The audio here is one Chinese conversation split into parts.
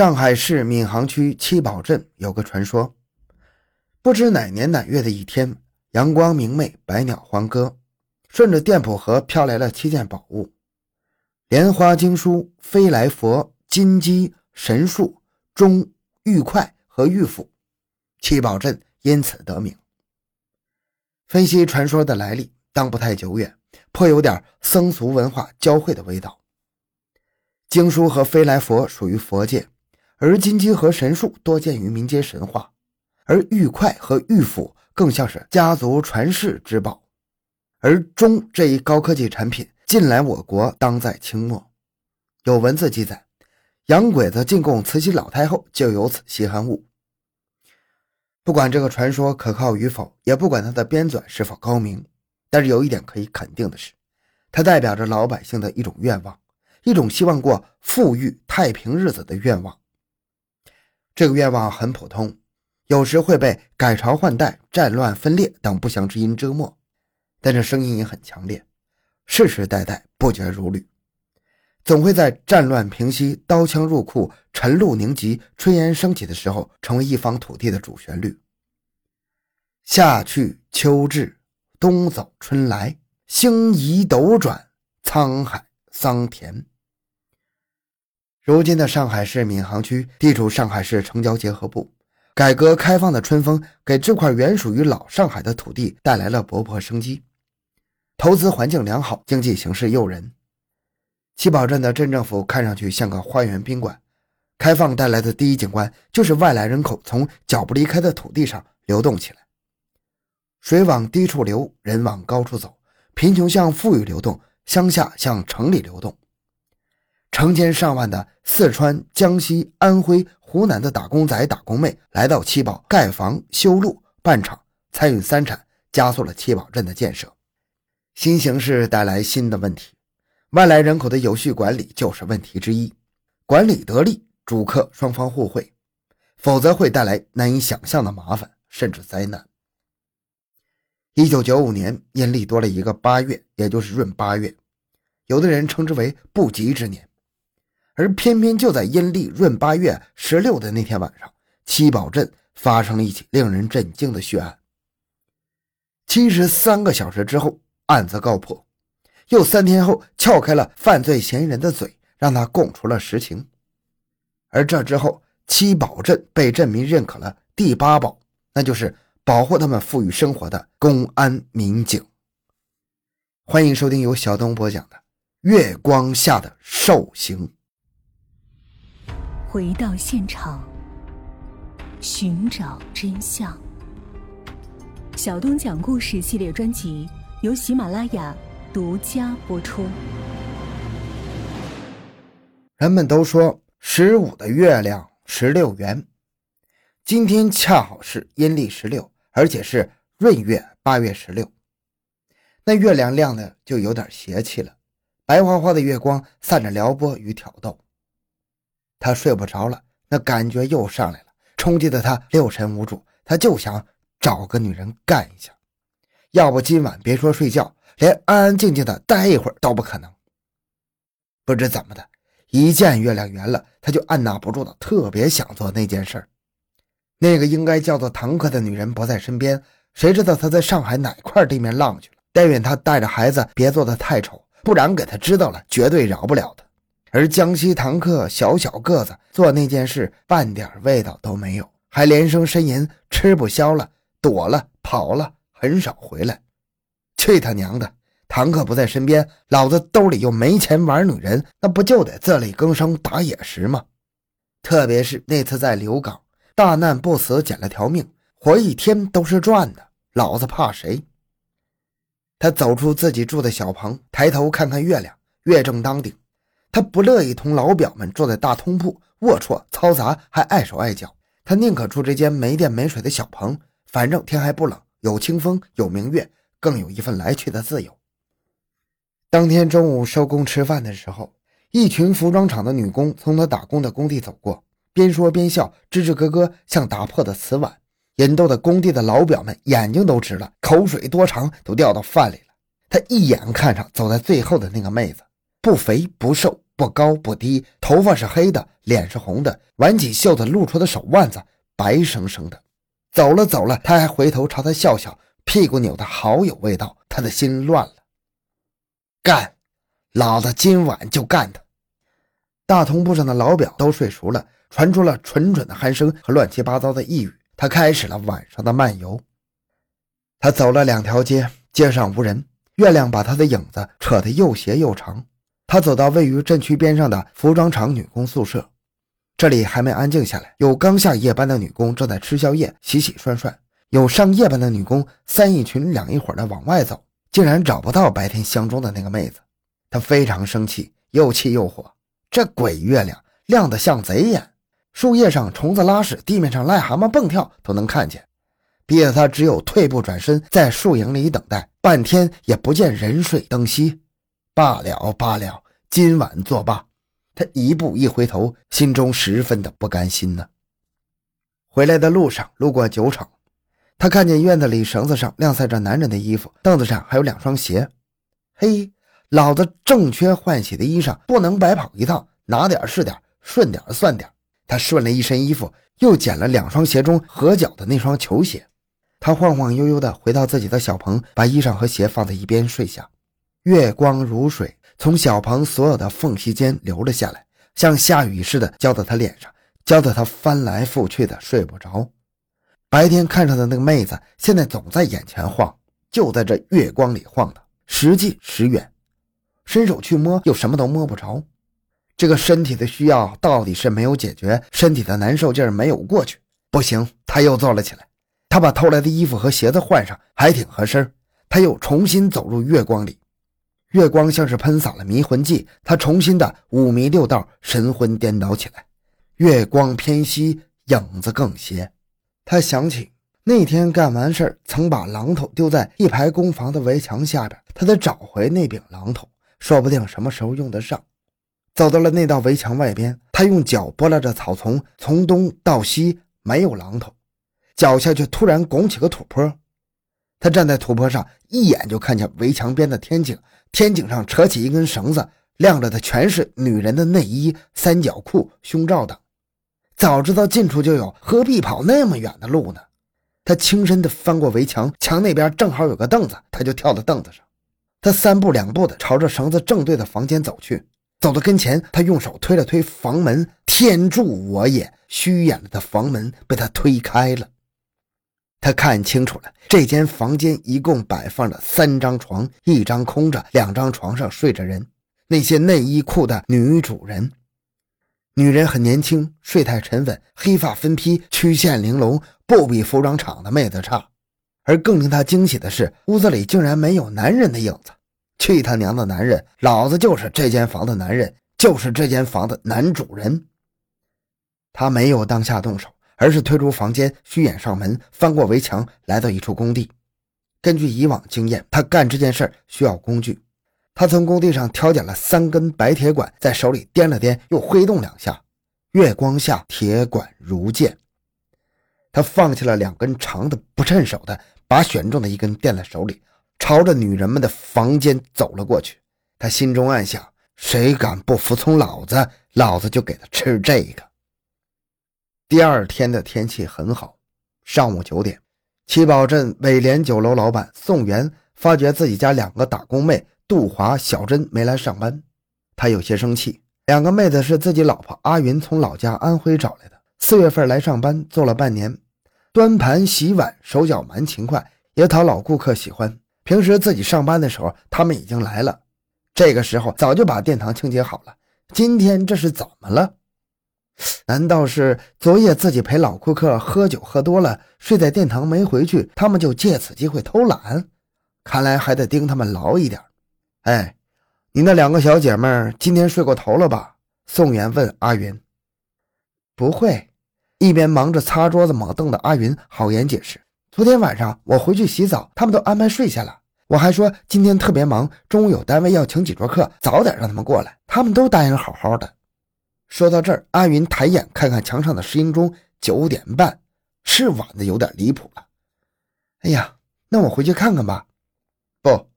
上海市闵行区七宝镇有个传说，不知哪年哪月的一天，阳光明媚，百鸟欢歌，顺着店铺河飘来了七件宝物：莲花经书、飞来佛、金鸡、神树、钟、玉筷和玉斧。七宝镇因此得名。分析传说的来历，当不太久远，颇有点僧俗文化交汇的味道。经书和飞来佛属于佛界。而金鸡和神树多见于民间神话，而玉筷和玉斧更像是家族传世之宝。而钟这一高科技产品进来我国当在清末，有文字记载，洋鬼子进贡慈禧老太后就有此稀罕物。不管这个传说可靠与否，也不管它的编纂是否高明，但是有一点可以肯定的是，它代表着老百姓的一种愿望，一种希望过富裕太平日子的愿望。这个愿望很普通，有时会被改朝换代、战乱分裂等不祥之音折磨，但这声音也很强烈，世世代代不绝如缕，总会在战乱平息、刀枪入库、晨露凝集、炊烟升起的时候，成为一方土地的主旋律。夏去秋至，冬走春来，星移斗转，沧海桑田。如今的上海市闵行区地处上海市城郊结合部，改革开放的春风给这块原属于老上海的土地带来了勃勃生机，投资环境良好，经济形势诱人。七宝镇的镇政府看上去像个花园宾馆，开放带来的第一景观就是外来人口从脚不离开的土地上流动起来，水往低处流，人往高处走，贫穷向富裕流动，乡下向城里流动。成千上万的四川、江西、安徽、湖南的打工仔、打工妹来到七宝盖房、修路、办厂，参与三产，加速了七宝镇的建设。新形势带来新的问题，外来人口的有序管理就是问题之一。管理得力，主客双方互惠；否则会带来难以想象的麻烦，甚至灾难。一九九五年，阴历多了一个八月，也就是闰八月，有的人称之为不吉之年。而偏偏就在阴历闰八月十六的那天晚上，七宝镇发生了一起令人震惊的血案。七十三个小时之后，案子告破，又三天后撬开了犯罪嫌疑人的嘴，让他供出了实情。而这之后，七宝镇被镇民认可了第八宝，那就是保护他们富裕生活的公安民警。欢迎收听由小东播讲的《月光下的兽刑》。回到现场，寻找真相。小东讲故事系列专辑由喜马拉雅独家播出。人们都说十五的月亮十六圆，今天恰好是阴历十六，而且是闰月八月十六。那月亮亮的就有点邪气了，白花花的月光散着撩拨与挑逗。他睡不着了，那感觉又上来了，冲击的他六神无主。他就想找个女人干一下，要不今晚别说睡觉，连安安静静的待一会儿都不可能。不知怎么的，一见月亮圆了，他就按捺不住的特别想做那件事那个应该叫做堂客的女人不在身边，谁知道她在上海哪块地面浪去了？但愿她带着孩子别做的太丑，不然给她知道了，绝对饶不了她。而江西堂客小小个子做那件事，半点味道都没有，还连声呻吟，吃不消了，躲了，跑了，很少回来。去他娘的！堂客不在身边，老子兜里又没钱玩女人，那不就得自力更生打野食吗？特别是那次在刘港，大难不死，捡了条命，活一天都是赚的，老子怕谁？他走出自己住的小棚，抬头看看月亮，月正当顶。他不乐意同老表们坐在大通铺，龌龊嘈杂，还碍手碍脚。他宁可住这间没电没水的小棚，反正天还不冷，有清风，有明月，更有一份来去的自由。当天中午收工吃饭的时候，一群服装厂的女工从他打工的工地走过，边说边笑，吱吱咯咯，像打破的瓷碗，引逗的工地的老表们眼睛都直了，口水多长都掉到饭里了。他一眼看上走在最后的那个妹子。不肥不瘦，不高不低，头发是黑的，脸是红的，挽起袖子露出的手腕子白生生的。走了走了，他还回头朝他笑笑，屁股扭得好有味道。他的心乱了。干，老子今晚就干他！大同铺上的老表都睡熟了，传出了蠢蠢的鼾声和乱七八糟的呓语。他开始了晚上的漫游。他走了两条街，街上无人，月亮把他的影子扯得又斜又长。他走到位于镇区边上的服装厂女工宿舍，这里还没安静下来，有刚下夜班的女工正在吃宵夜、洗洗涮涮，有上夜班的女工三一群两一伙的往外走，竟然找不到白天相中的那个妹子。他非常生气，又气又火。这鬼月亮亮得像贼眼，树叶上虫子拉屎，地面上癞蛤蟆蹦跳都能看见。逼得他只有退步转身，在树影里等待，半天也不见人睡灯熄。罢了罢了，今晚作罢。他一步一回头，心中十分的不甘心呢。回来的路上路过酒厂，他看见院子里绳子上晾晒着男人的衣服，凳子上还有两双鞋。嘿，老子正缺换洗的衣裳，不能白跑一趟，拿点是点，顺点算点。他顺了一身衣服，又捡了两双鞋中合脚的那双球鞋。他晃晃悠悠地回到自己的小棚，把衣裳和鞋放在一边睡下。月光如水，从小棚所有的缝隙间流了下来，像下雨似的浇在他脸上，浇得他翻来覆去的睡不着。白天看上的那个妹子，现在总在眼前晃，就在这月光里晃的，时近时远，伸手去摸又什么都摸不着。这个身体的需要到底是没有解决，身体的难受劲儿没有过去，不行，他又坐了起来。他把偷来的衣服和鞋子换上，还挺合身。他又重新走入月光里，月光像是喷洒了迷魂剂，他重新的五迷六道，神魂颠倒起来。月光偏西，影子更斜。他想起那天干完事曾把榔头丢在一排工房的围墙下边，他得找回那柄榔头，说不定什么时候用得上。走到了那道围墙外边，他用脚拨拉着草丛，从东到西没有榔头。脚下却突然拱起个土坡，他站在土坡上，一眼就看见围墙边的天井，天井上扯起一根绳子，晾着的全是女人的内衣、三角裤、胸罩等。早知道近处就有，何必跑那么远的路呢？他轻身的翻过围墙，墙那边正好有个凳子，他就跳到凳子上。他三步两步的朝着绳子正对的房间走去，走到跟前，他用手推了推房门，天助我也！虚掩了的房门被他推开了。他看清楚了，这间房间一共摆放着三张床，一张空着，两张床上睡着人。那些内衣裤的女主人，女人很年轻，睡态沉稳，黑发分披，曲线玲珑，不比服装厂的妹子差。而更令他惊喜的是，屋子里竟然没有男人的影子。去他娘的男人！老子就是这间房的男人，就是这间房的男主人。他没有当下动手。而是推出房间，虚掩上门，翻过围墙，来到一处工地。根据以往经验，他干这件事需要工具。他从工地上挑拣了三根白铁管，在手里掂了掂，又挥动两下。月光下，铁管如剑。他放下了两根长的不趁手的，把选中的一根掂在手里，朝着女人们的房间走了过去。他心中暗想：谁敢不服从老子，老子就给他吃这个。第二天的天气很好，上午九点，七宝镇伟联酒楼老板宋元发觉自己家两个打工妹杜华、小珍没来上班，他有些生气。两个妹子是自己老婆阿云从老家安徽找来的，四月份来上班做了半年，端盘洗碗手脚蛮勤快，也讨老顾客喜欢。平时自己上班的时候，他们已经来了，这个时候早就把殿堂清洁好了。今天这是怎么了？难道是昨夜自己陪老顾客喝酒喝多了，睡在殿堂没回去，他们就借此机会偷懒？看来还得盯他们牢一点。哎，你那两个小姐妹今天睡过头了吧？宋元问阿云。不会，一边忙着擦桌子抹凳的阿云好言解释：昨天晚上我回去洗澡，他们都安排睡下了。我还说今天特别忙，中午有单位要请几桌客，早点让他们过来，他们都答应好好的。说到这儿，阿云抬眼看看墙上的时钟钟，九点半，是晚的有点离谱了。哎呀，那我回去看看吧。不，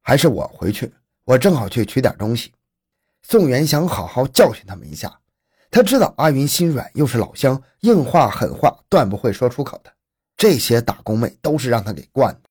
还是我回去，我正好去取点东西。宋元想好好教训他们一下。他知道阿云心软，又是老乡，硬话狠话断不会说出口的。这些打工妹都是让他给惯的。